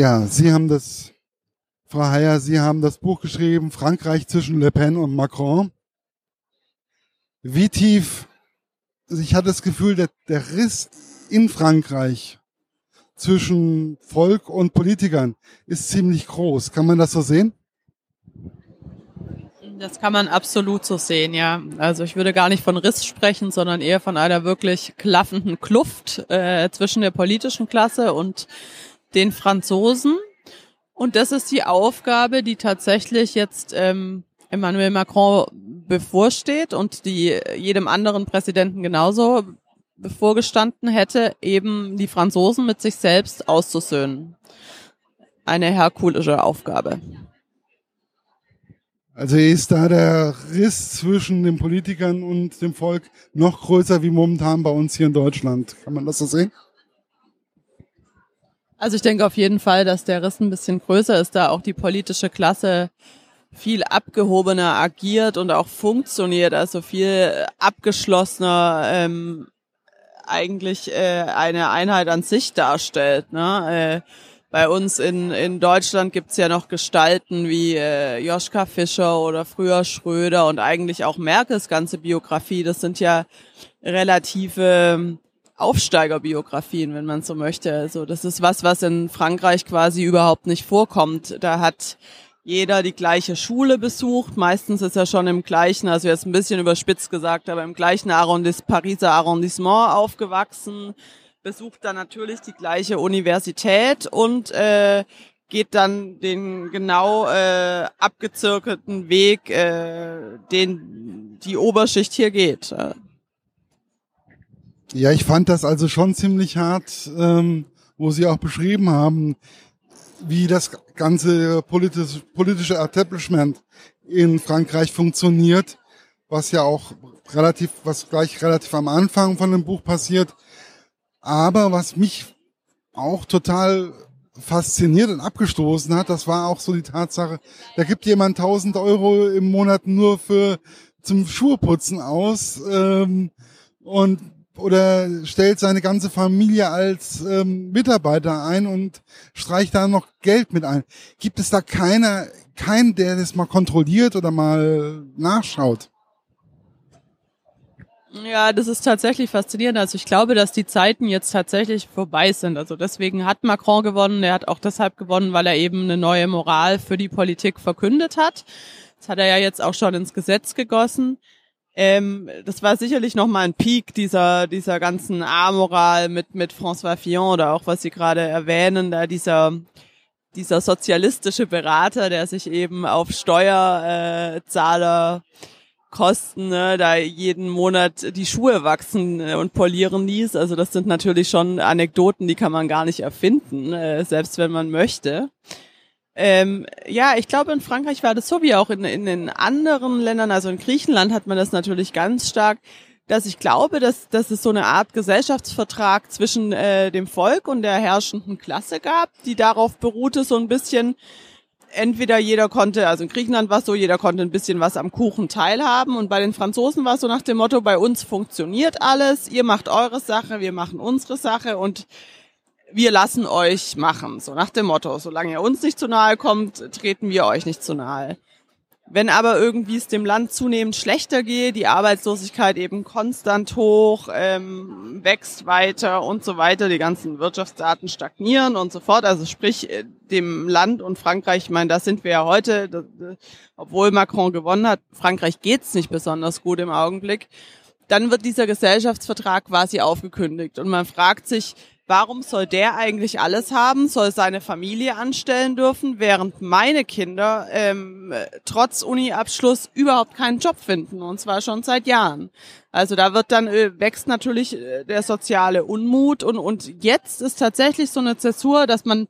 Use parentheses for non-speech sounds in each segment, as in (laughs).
Ja, Sie haben das, Frau Heyer, Sie haben das Buch geschrieben, Frankreich zwischen Le Pen und Macron. Wie tief, also ich hatte das Gefühl, der, der Riss in Frankreich zwischen Volk und Politikern ist ziemlich groß. Kann man das so sehen? Das kann man absolut so sehen, ja. Also ich würde gar nicht von Riss sprechen, sondern eher von einer wirklich klaffenden Kluft äh, zwischen der politischen Klasse und den Franzosen. Und das ist die Aufgabe, die tatsächlich jetzt ähm, Emmanuel Macron bevorsteht und die jedem anderen Präsidenten genauso bevorgestanden hätte, eben die Franzosen mit sich selbst auszusöhnen. Eine herkulische Aufgabe. Also ist da der Riss zwischen den Politikern und dem Volk noch größer wie momentan bei uns hier in Deutschland. Kann man das so sehen? Also ich denke auf jeden Fall, dass der Riss ein bisschen größer ist, da auch die politische Klasse viel abgehobener agiert und auch funktioniert, also viel abgeschlossener ähm, eigentlich äh, eine Einheit an sich darstellt. Ne? Äh, bei uns in, in Deutschland gibt's ja noch Gestalten wie äh, Joschka Fischer oder früher Schröder und eigentlich auch Merkels ganze Biografie. Das sind ja relative Aufsteigerbiografien, wenn man so möchte. Also das ist was, was in Frankreich quasi überhaupt nicht vorkommt. Da hat jeder die gleiche Schule besucht. Meistens ist er schon im gleichen, also jetzt ein bisschen überspitzt gesagt, aber im gleichen Arrondis, Pariser Arrondissement aufgewachsen besucht dann natürlich die gleiche Universität und äh, geht dann den genau äh, abgezirkelten Weg, äh, den die Oberschicht hier geht. Ja, ich fand das also schon ziemlich hart, ähm, wo Sie auch beschrieben haben, wie das ganze politische, politische Establishment in Frankreich funktioniert, was ja auch relativ, was gleich relativ am Anfang von dem Buch passiert, aber was mich auch total fasziniert und abgestoßen hat, das war auch so die Tatsache, da gibt jemand 1000 Euro im Monat nur für zum Schuheputzen aus ähm, und oder stellt seine ganze Familie als ähm, Mitarbeiter ein und streicht da noch Geld mit ein. Gibt es da keiner, keinen, der das mal kontrolliert oder mal nachschaut? Ja, das ist tatsächlich faszinierend. Also ich glaube, dass die Zeiten jetzt tatsächlich vorbei sind. Also deswegen hat Macron gewonnen. Er hat auch deshalb gewonnen, weil er eben eine neue Moral für die Politik verkündet hat. Das hat er ja jetzt auch schon ins Gesetz gegossen. Ähm, das war sicherlich nochmal ein Peak dieser, dieser ganzen A-Moral mit, mit François Fillon oder auch was Sie gerade erwähnen, da dieser, dieser sozialistische Berater, der sich eben auf Steuerzahler äh, ne, da jeden Monat die Schuhe wachsen äh, und polieren ließ. Also das sind natürlich schon Anekdoten, die kann man gar nicht erfinden, äh, selbst wenn man möchte. Ähm, ja, ich glaube, in Frankreich war das so wie auch in, in den anderen Ländern, also in Griechenland hat man das natürlich ganz stark, dass ich glaube, dass, dass es so eine Art Gesellschaftsvertrag zwischen äh, dem Volk und der herrschenden Klasse gab, die darauf beruhte, so ein bisschen entweder jeder konnte, also in Griechenland war es so, jeder konnte ein bisschen was am Kuchen teilhaben und bei den Franzosen war es so nach dem Motto, bei uns funktioniert alles, ihr macht eure Sache, wir machen unsere Sache und wir lassen euch machen. So nach dem Motto, solange ihr uns nicht zu nahe kommt, treten wir euch nicht zu nahe. Wenn aber irgendwie es dem Land zunehmend schlechter geht, die Arbeitslosigkeit eben konstant hoch, ähm, wächst weiter und so weiter, die ganzen Wirtschaftsdaten stagnieren und so fort, also sprich äh, dem Land und Frankreich, ich meine, da sind wir ja heute, das, obwohl Macron gewonnen hat, Frankreich geht's nicht besonders gut im Augenblick, dann wird dieser Gesellschaftsvertrag quasi aufgekündigt und man fragt sich, Warum soll der eigentlich alles haben, soll seine Familie anstellen dürfen, während meine Kinder ähm, trotz Uni-Abschluss überhaupt keinen Job finden und zwar schon seit Jahren. Also da wird dann äh, wächst natürlich äh, der soziale Unmut und und jetzt ist tatsächlich so eine Zäsur, dass man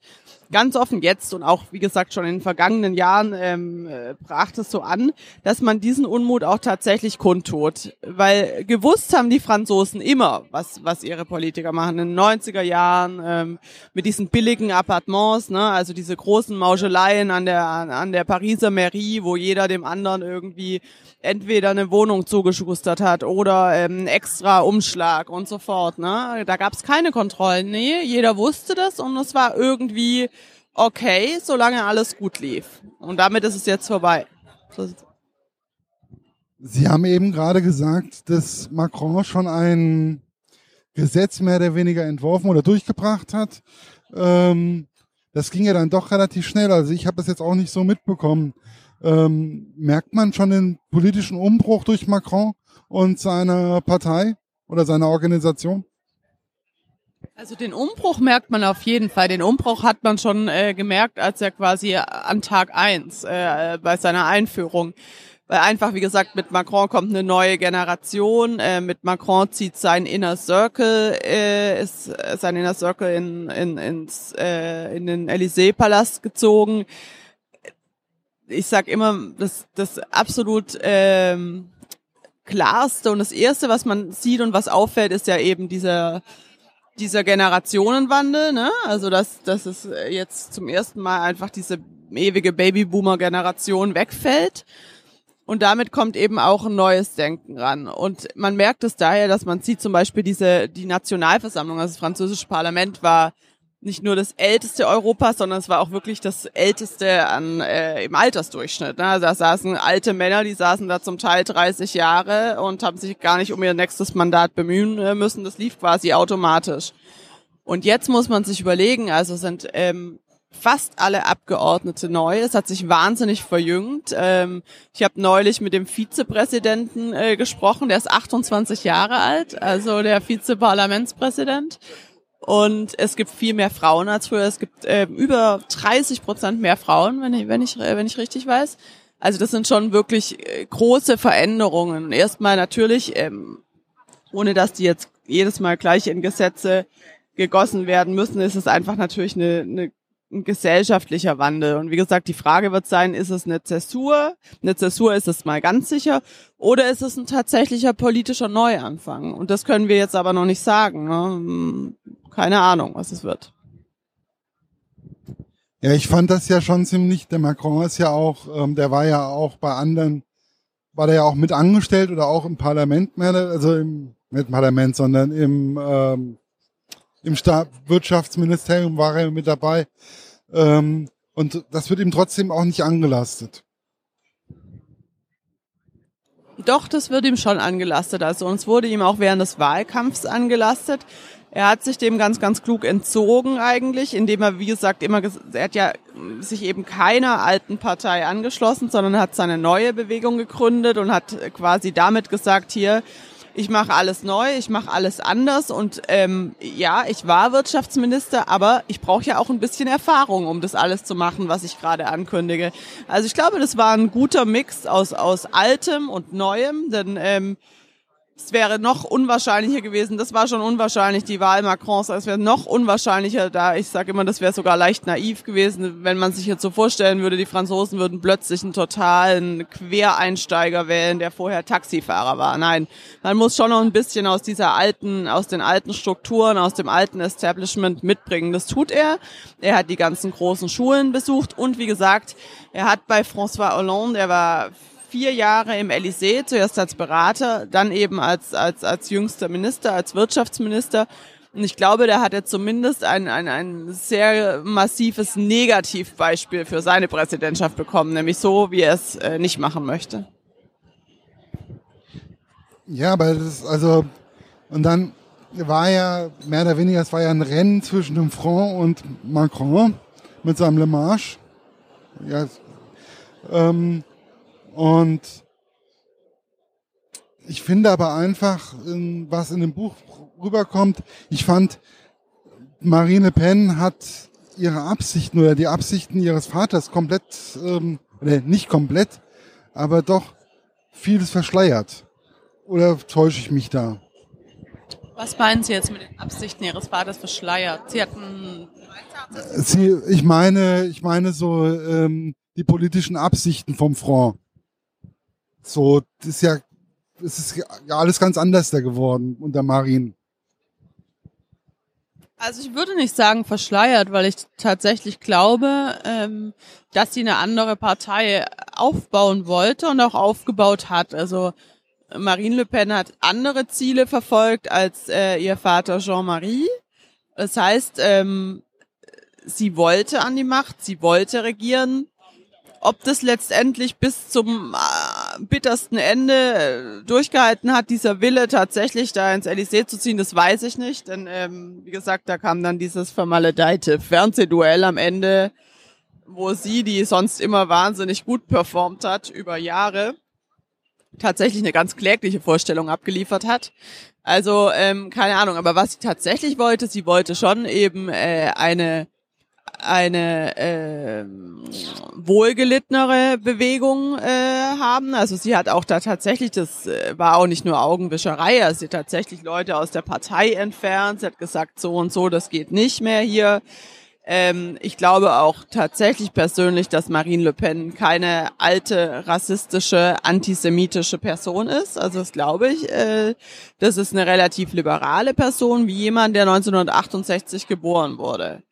ganz offen jetzt und auch, wie gesagt, schon in den vergangenen Jahren ähm, äh, brach es so an, dass man diesen Unmut auch tatsächlich kundtut. Weil gewusst haben die Franzosen immer, was, was ihre Politiker machen. In den 90er Jahren ähm, mit diesen billigen Appartements, ne, also diese großen Mauscheleien an der, an der Pariser Mairie, wo jeder dem anderen irgendwie entweder eine Wohnung zugeschustert hat oder ähm, extra Umschlag und so fort. Ne? Da gab es keine Kontrollen. Nee, jeder wusste das und es war irgendwie okay, solange alles gut lief. Und damit ist es jetzt vorbei. Sie haben eben gerade gesagt, dass Macron schon ein Gesetz mehr oder weniger entworfen oder durchgebracht hat. Ähm, das ging ja dann doch relativ schnell. Also ich habe das jetzt auch nicht so mitbekommen. Ähm, merkt man schon den politischen Umbruch durch Macron und seine Partei oder seine Organisation? Also den Umbruch merkt man auf jeden Fall. Den Umbruch hat man schon äh, gemerkt, als er quasi an Tag eins äh, bei seiner Einführung weil einfach, wie gesagt, mit Macron kommt eine neue Generation. Äh, mit Macron zieht sein Inner Circle, äh, ist äh, sein Inner Circle in, in, ins, äh, in den Élysée-Palast gezogen. Ich sag immer, das, das absolut ähm, klarste und das erste, was man sieht und was auffällt, ist ja eben dieser dieser Generationenwandel, ne? Also dass, dass es jetzt zum ersten Mal einfach diese ewige Babyboomer-Generation wegfällt. Und damit kommt eben auch ein neues Denken ran. Und man merkt es daher, dass man sieht zum Beispiel diese, die Nationalversammlung, also das französische Parlament war nicht nur das älteste Europas, sondern es war auch wirklich das älteste an, äh, im Altersdurchschnitt. Ne? Also da saßen alte Männer, die saßen da zum Teil 30 Jahre und haben sich gar nicht um ihr nächstes Mandat bemühen äh, müssen. Das lief quasi automatisch. Und jetzt muss man sich überlegen, also sind ähm, fast alle Abgeordnete neu. Es hat sich wahnsinnig verjüngt. Ähm, ich habe neulich mit dem Vizepräsidenten äh, gesprochen, der ist 28 Jahre alt, also der Vizeparlamentspräsident. Und es gibt viel mehr Frauen als früher. Es gibt äh, über 30 Prozent mehr Frauen, wenn ich, wenn ich, wenn ich richtig weiß. Also das sind schon wirklich äh, große Veränderungen. Erstmal natürlich, ähm, ohne dass die jetzt jedes Mal gleich in Gesetze gegossen werden müssen, ist es einfach natürlich eine, eine ein gesellschaftlicher Wandel. Und wie gesagt, die Frage wird sein, ist es eine Zäsur? Eine Zäsur ist es mal ganz sicher. Oder ist es ein tatsächlicher politischer Neuanfang? Und das können wir jetzt aber noch nicht sagen. Ne? Keine Ahnung, was es wird. Ja, ich fand das ja schon ziemlich, der Macron ist ja auch, ähm, der war ja auch bei anderen, war der ja auch mit angestellt oder auch im Parlament, mehr, also im, nicht im Parlament, sondern im ähm, im Staat Wirtschaftsministerium war er mit dabei. Ähm, und das wird ihm trotzdem auch nicht angelastet. Doch, das wird ihm schon angelastet. Also uns wurde ihm auch während des Wahlkampfs angelastet. Er hat sich dem ganz, ganz klug entzogen eigentlich, indem er, wie gesagt, immer, er hat ja sich eben keiner alten Partei angeschlossen, sondern hat seine neue Bewegung gegründet und hat quasi damit gesagt, hier, ich mache alles neu, ich mache alles anders und ähm, ja, ich war Wirtschaftsminister, aber ich brauche ja auch ein bisschen Erfahrung, um das alles zu machen, was ich gerade ankündige. Also ich glaube, das war ein guter Mix aus aus altem und neuem, denn ähm, es wäre noch unwahrscheinlicher gewesen, das war schon unwahrscheinlich, die Wahl Macrons, es wäre noch unwahrscheinlicher da, ich sage immer, das wäre sogar leicht naiv gewesen, wenn man sich jetzt so vorstellen würde, die Franzosen würden plötzlich einen totalen Quereinsteiger wählen, der vorher Taxifahrer war. Nein, man muss schon noch ein bisschen aus dieser alten, aus den alten Strukturen, aus dem alten Establishment mitbringen. Das tut er. Er hat die ganzen großen Schulen besucht und wie gesagt, er hat bei François Hollande, er war vier Jahre im Elysée, zuerst als Berater, dann eben als, als, als jüngster Minister, als Wirtschaftsminister. Und ich glaube, da hat er zumindest ein, ein, ein sehr massives Negativbeispiel für seine Präsidentschaft bekommen, nämlich so, wie er es äh, nicht machen möchte. Ja, aber das ist also, und dann war ja mehr oder weniger, es war ja ein Rennen zwischen dem Front und Macron mit seinem Le Marche. Ja, ähm, und ich finde aber einfach, was in dem Buch rüberkommt, ich fand, Marine Le Pen hat ihre Absichten oder die Absichten ihres Vaters komplett, ähm, oder nicht komplett, aber doch vieles verschleiert. Oder täusche ich mich da? Was meinen Sie jetzt mit den Absichten Ihres Vaters verschleiert? Sie hatten. Sie, ich meine, ich meine so ähm, die politischen Absichten vom Front. So, das ist ja, es ist ja alles ganz anders da geworden unter Marin. Also ich würde nicht sagen verschleiert, weil ich tatsächlich glaube, ähm, dass sie eine andere Partei aufbauen wollte und auch aufgebaut hat. Also Marine Le Pen hat andere Ziele verfolgt als äh, ihr Vater Jean-Marie. Das heißt, ähm, sie wollte an die Macht, sie wollte regieren. Ob das letztendlich bis zum äh, bittersten Ende äh, durchgehalten hat, dieser Wille tatsächlich da ins Elysée zu ziehen, das weiß ich nicht. Denn ähm, wie gesagt, da kam dann dieses vermaledeite Fernsehduell am Ende, wo sie, die sonst immer wahnsinnig gut performt hat über Jahre, tatsächlich eine ganz klägliche Vorstellung abgeliefert hat. Also ähm, keine Ahnung, aber was sie tatsächlich wollte, sie wollte schon eben äh, eine eine äh, wohlgelittenere Bewegung äh, haben. Also sie hat auch da tatsächlich, das äh, war auch nicht nur Augenwischerei, also sie hat tatsächlich Leute aus der Partei entfernt. Sie hat gesagt, so und so, das geht nicht mehr hier. Ähm, ich glaube auch tatsächlich persönlich, dass Marine Le Pen keine alte, rassistische, antisemitische Person ist. Also das glaube ich. Äh, das ist eine relativ liberale Person, wie jemand, der 1968 geboren wurde.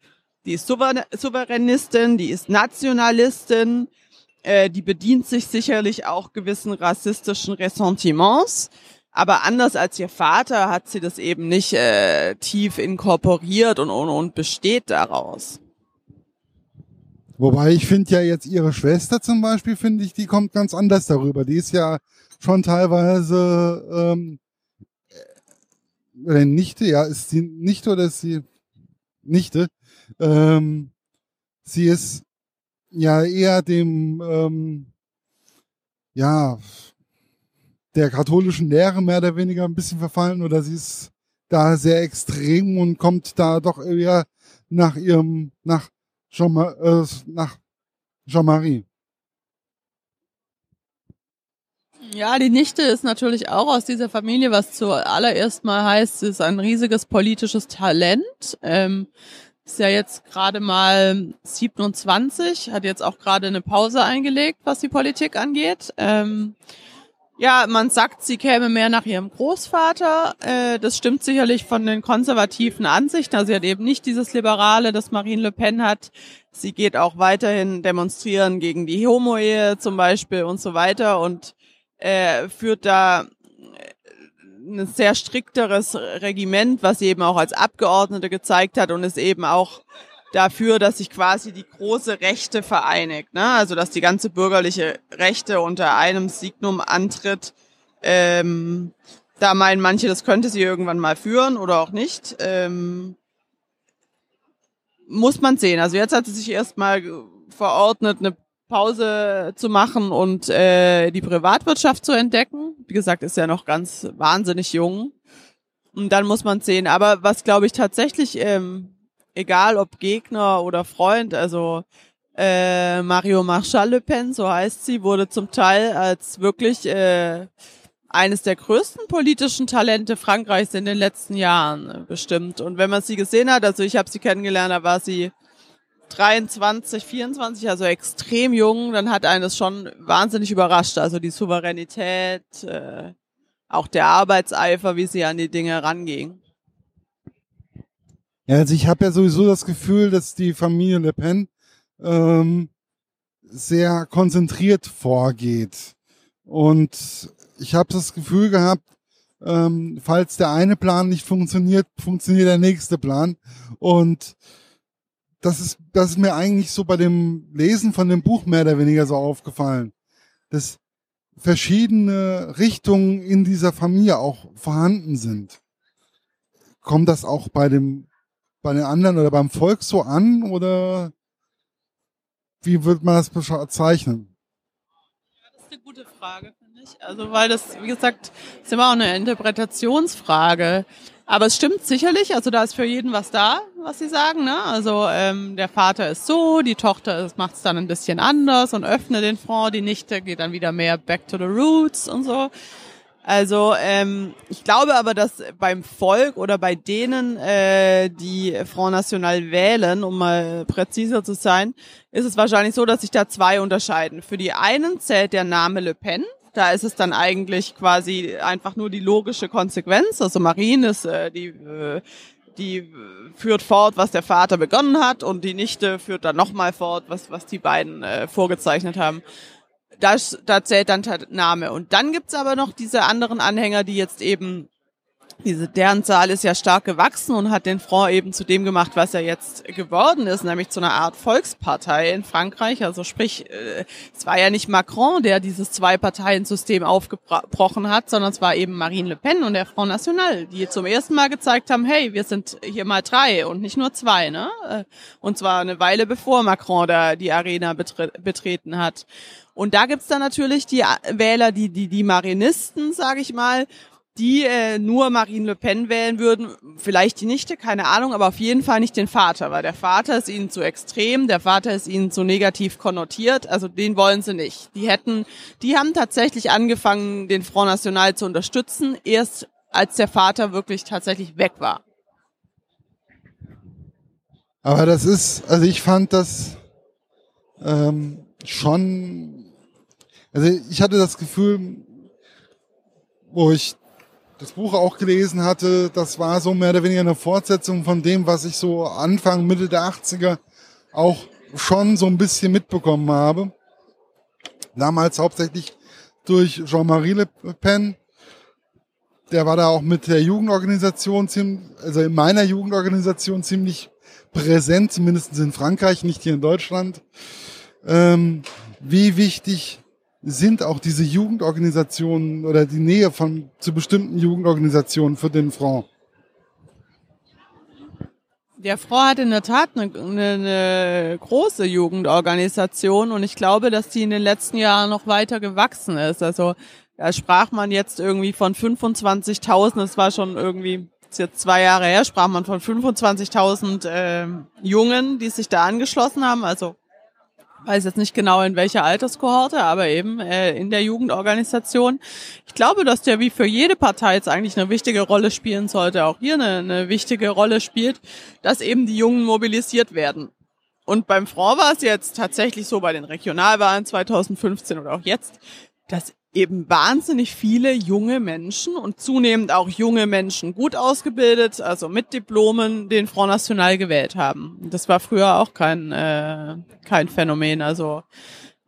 Die ist Souveränistin, die ist Nationalistin, äh, die bedient sich sicherlich auch gewissen rassistischen Ressentiments. Aber anders als ihr Vater hat sie das eben nicht äh, tief inkorporiert und, und, und besteht daraus. Wobei ich finde ja jetzt ihre Schwester zum Beispiel, finde ich, die kommt ganz anders darüber. Die ist ja schon teilweise ähm, äh, Nichte, ja, ist sie Nichte oder ist sie Nichte? Ähm, sie ist ja eher dem ähm, ja der katholischen Lehre mehr oder weniger ein bisschen verfallen oder sie ist da sehr extrem und kommt da doch eher nach ihrem, nach Jean, äh, nach Jean-Marie. Ja, die Nichte ist natürlich auch aus dieser Familie, was zuallererst mal heißt, sie ist ein riesiges politisches Talent. Ähm, ist ja jetzt gerade mal 27, hat jetzt auch gerade eine Pause eingelegt, was die Politik angeht. Ähm, ja, man sagt, sie käme mehr nach ihrem Großvater. Äh, das stimmt sicherlich von den konservativen Ansichten. Also sie hat eben nicht dieses Liberale, das Marine Le Pen hat. Sie geht auch weiterhin demonstrieren gegen die Homo-Ehe zum Beispiel und so weiter und äh, führt da ein sehr strikteres Regiment, was sie eben auch als Abgeordnete gezeigt hat und ist eben auch dafür, dass sich quasi die große Rechte vereinigt. Ne? Also dass die ganze bürgerliche Rechte unter einem Signum antritt. Ähm, da meinen manche, das könnte sie irgendwann mal führen oder auch nicht. Ähm, muss man sehen. Also jetzt hat sie sich erstmal verordnet, eine Pause zu machen und äh, die Privatwirtschaft zu entdecken. Wie gesagt, ist ja noch ganz wahnsinnig jung. Und dann muss man sehen. Aber was glaube ich tatsächlich ähm, egal ob Gegner oder Freund, also äh, Mario Marchal Le Pen, so heißt sie, wurde zum Teil als wirklich äh, eines der größten politischen Talente Frankreichs in den letzten Jahren bestimmt. Und wenn man sie gesehen hat, also ich habe sie kennengelernt, da war sie 23, 24, also extrem jung, dann hat einen das schon wahnsinnig überrascht. Also die Souveränität, äh, auch der Arbeitseifer, wie sie an die Dinge ranging. Ja, also ich habe ja sowieso das Gefühl, dass die Familie Le Pen ähm, sehr konzentriert vorgeht. Und ich habe das Gefühl gehabt, ähm, falls der eine Plan nicht funktioniert, funktioniert der nächste Plan. Und das ist, das ist mir eigentlich so bei dem Lesen von dem Buch mehr oder weniger so aufgefallen, dass verschiedene Richtungen in dieser Familie auch vorhanden sind. Kommt das auch bei dem bei den anderen oder beim Volk so an oder wie wird man das bezeichnen? Ja, das ist eine gute Frage, finde ich. Also, weil das, wie gesagt, ist immer auch eine Interpretationsfrage. Aber es stimmt sicherlich, also da ist für jeden was da, was sie sagen. Ne? Also ähm, der Vater ist so, die Tochter macht es dann ein bisschen anders und öffnet den Front, die Nichte geht dann wieder mehr back to the roots und so. Also ähm, ich glaube aber, dass beim Volk oder bei denen, äh, die Front National wählen, um mal präziser zu sein, ist es wahrscheinlich so, dass sich da zwei unterscheiden. Für die einen zählt der Name Le Pen. Da ist es dann eigentlich quasi einfach nur die logische Konsequenz. Also Marine ist äh, die äh, die führt fort, was der Vater begonnen hat und die Nichte führt dann nochmal fort, was, was die beiden äh, vorgezeichnet haben das, da zählt dann der Name. Und dann gibt's aber noch diese anderen Anhänger, die jetzt eben diese, deren Zahl ist ja stark gewachsen und hat den Front eben zu dem gemacht, was er jetzt geworden ist, nämlich zu einer Art Volkspartei in Frankreich. Also sprich, äh, es war ja nicht Macron, der dieses Zwei-Parteien-System aufgebrochen hat, sondern es war eben Marine Le Pen und der Front National, die zum ersten Mal gezeigt haben, hey, wir sind hier mal drei und nicht nur zwei, ne? Äh, und zwar eine Weile bevor Macron da die Arena betre betreten hat. Und da gibt's dann natürlich die Wähler, die, die, die Marinisten, sage ich mal, die äh, nur Marine Le Pen wählen würden, vielleicht die Nichte, keine Ahnung, aber auf jeden Fall nicht den Vater, weil der Vater ist ihnen zu extrem, der Vater ist ihnen zu negativ konnotiert, also den wollen sie nicht. Die hätten, die haben tatsächlich angefangen, den Front National zu unterstützen, erst als der Vater wirklich tatsächlich weg war. Aber das ist, also ich fand das ähm, schon, also ich hatte das Gefühl, wo ich das Buch auch gelesen hatte, das war so mehr oder weniger eine Fortsetzung von dem, was ich so Anfang, Mitte der 80er auch schon so ein bisschen mitbekommen habe. Damals hauptsächlich durch Jean-Marie Le Pen. Der war da auch mit der Jugendorganisation, also in meiner Jugendorganisation ziemlich präsent, zumindest in Frankreich, nicht hier in Deutschland. Ähm, wie wichtig sind auch diese Jugendorganisationen oder die Nähe von zu bestimmten Jugendorganisationen für den Front? Der Front hat in der Tat eine, eine, eine große Jugendorganisation und ich glaube, dass die in den letzten Jahren noch weiter gewachsen ist. Also da sprach man jetzt irgendwie von 25.000, das war schon irgendwie jetzt zwei Jahre her, sprach man von 25.000 äh, Jungen, die sich da angeschlossen haben, also weiß jetzt nicht genau in welcher Alterskohorte, aber eben äh, in der Jugendorganisation. Ich glaube, dass der wie für jede Partei jetzt eigentlich eine wichtige Rolle spielen sollte, auch hier eine, eine wichtige Rolle spielt, dass eben die Jungen mobilisiert werden. Und beim Front war es jetzt tatsächlich so bei den Regionalwahlen 2015 oder auch jetzt, dass eben wahnsinnig viele junge Menschen und zunehmend auch junge Menschen gut ausgebildet, also mit Diplomen, den Front National gewählt haben. Das war früher auch kein, äh, kein Phänomen. Also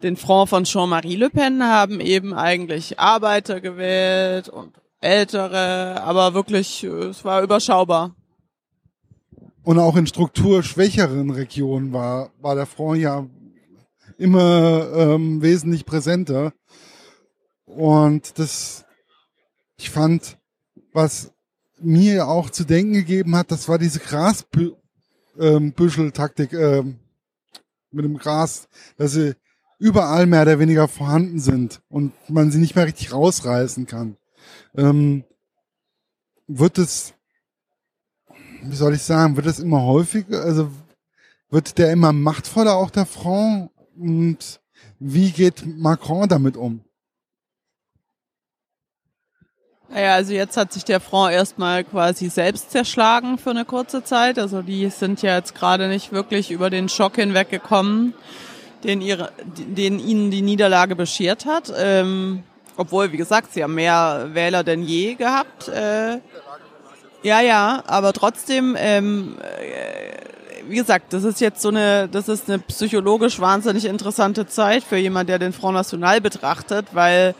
den Front von Jean-Marie Le Pen haben eben eigentlich Arbeiter gewählt und Ältere, aber wirklich, es war überschaubar. Und auch in strukturschwächeren Regionen war, war der Front ja immer ähm, wesentlich präsenter. Und das, ich fand, was mir auch zu denken gegeben hat, das war diese Grasbüschel-Taktik ähm, mit dem Gras, dass sie überall mehr oder weniger vorhanden sind und man sie nicht mehr richtig rausreißen kann. Ähm, wird es, wie soll ich sagen, wird es immer häufiger, also wird der immer machtvoller auch der Front und wie geht Macron damit um? Naja, also jetzt hat sich der Front erstmal quasi selbst zerschlagen für eine kurze Zeit. Also die sind ja jetzt gerade nicht wirklich über den Schock hinweggekommen, den, ihre, den ihnen die Niederlage beschert hat. Ähm, obwohl, wie gesagt, sie haben mehr Wähler denn je gehabt. Äh, ja, ja, aber trotzdem, ähm, äh, wie gesagt, das ist jetzt so eine, das ist eine psychologisch wahnsinnig interessante Zeit für jemand, der den Front National betrachtet, weil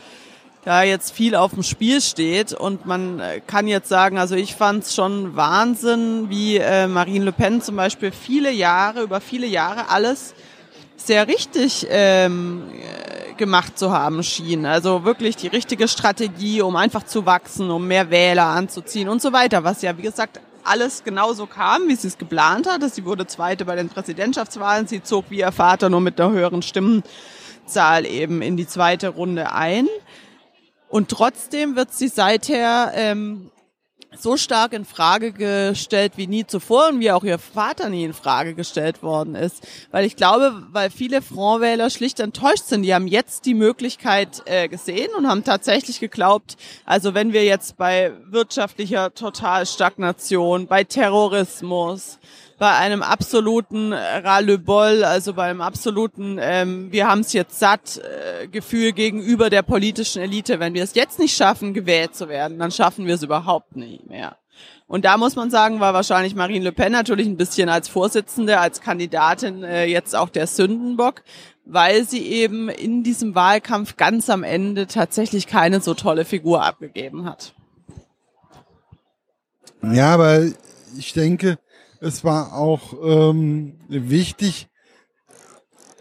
da jetzt viel auf dem Spiel steht und man äh, kann jetzt sagen, also ich fand es schon Wahnsinn, wie äh, Marine Le Pen zum Beispiel viele Jahre, über viele Jahre alles sehr richtig ähm, äh, gemacht zu haben schien. Also wirklich die richtige Strategie, um einfach zu wachsen, um mehr Wähler anzuziehen und so weiter, was ja, wie gesagt, alles genauso kam, wie sie es geplant hatte. Sie wurde Zweite bei den Präsidentschaftswahlen. Sie zog wie ihr Vater nur mit einer höheren Stimmenzahl eben in die zweite Runde ein. Und trotzdem wird sie seither ähm, so stark in Frage gestellt wie nie zuvor und wie auch ihr Vater nie in Frage gestellt worden ist. Weil ich glaube, weil viele Frontwähler schlicht enttäuscht sind. Die haben jetzt die Möglichkeit äh, gesehen und haben tatsächlich geglaubt, also wenn wir jetzt bei wirtschaftlicher Totalstagnation, bei Terrorismus, bei einem absoluten Ras-le-Bol, also beim absoluten, ähm, wir haben es jetzt satt, äh, Gefühl gegenüber der politischen Elite. Wenn wir es jetzt nicht schaffen, gewählt zu werden, dann schaffen wir es überhaupt nicht mehr. Und da muss man sagen, war wahrscheinlich Marine Le Pen natürlich ein bisschen als Vorsitzende, als Kandidatin äh, jetzt auch der Sündenbock, weil sie eben in diesem Wahlkampf ganz am Ende tatsächlich keine so tolle Figur abgegeben hat. Ja, aber ich denke, es war auch ähm, wichtig.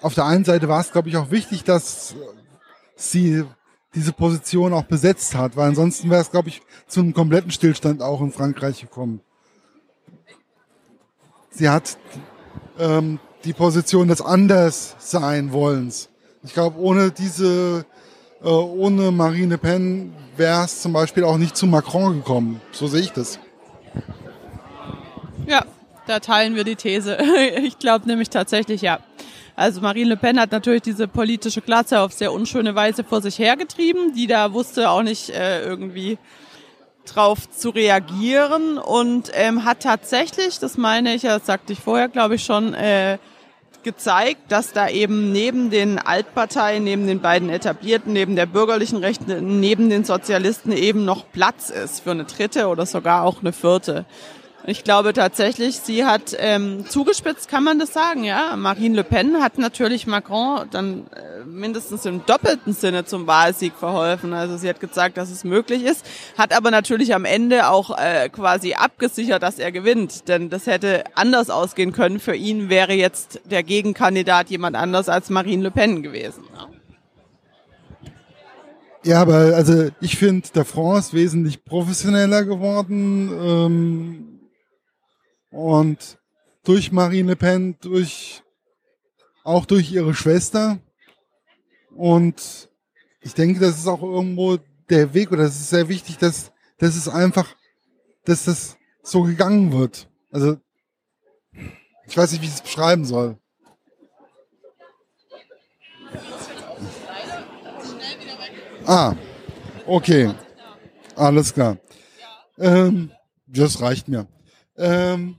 Auf der einen Seite war es, glaube ich, auch wichtig, dass sie diese Position auch besetzt hat, weil ansonsten wäre es, glaube ich, zu einem kompletten Stillstand auch in Frankreich gekommen. Sie hat ähm, die Position des Anderssein-Wollens. Ich glaube, ohne diese, äh, ohne Marine Le Pen wäre es zum Beispiel auch nicht zu Macron gekommen. So sehe ich das. Ja, da teilen wir die These. (laughs) Ich glaube nämlich tatsächlich, ja. Also Marine Le Pen hat natürlich diese politische Klasse auf sehr unschöne Weise vor sich hergetrieben, die da wusste auch nicht äh, irgendwie drauf zu reagieren und ähm, hat tatsächlich, das meine ich, das sagte ich vorher, glaube ich schon, äh, gezeigt, dass da eben neben den Altparteien, neben den beiden etablierten, neben der bürgerlichen Rechten, neben den Sozialisten eben noch Platz ist für eine dritte oder sogar auch eine vierte. Ich glaube tatsächlich, sie hat ähm, zugespitzt, kann man das sagen, ja. Marine Le Pen hat natürlich Macron dann äh, mindestens im doppelten Sinne zum Wahlsieg verholfen. Also sie hat gesagt, dass es möglich ist, hat aber natürlich am Ende auch äh, quasi abgesichert, dass er gewinnt. Denn das hätte anders ausgehen können. Für ihn wäre jetzt der Gegenkandidat jemand anders als Marine Le Pen gewesen. Ja. Ja, aber also ich finde, der ist wesentlich professioneller geworden. Ähm, und durch Marine Le Pen, durch, auch durch ihre Schwester. Und ich denke, das ist auch irgendwo der Weg oder es ist sehr wichtig, dass, dass es einfach, dass das so gegangen wird. Also, ich weiß nicht, wie ich es beschreiben soll. Ah, okay. Alles klar. Ähm, das reicht mir. Ähm,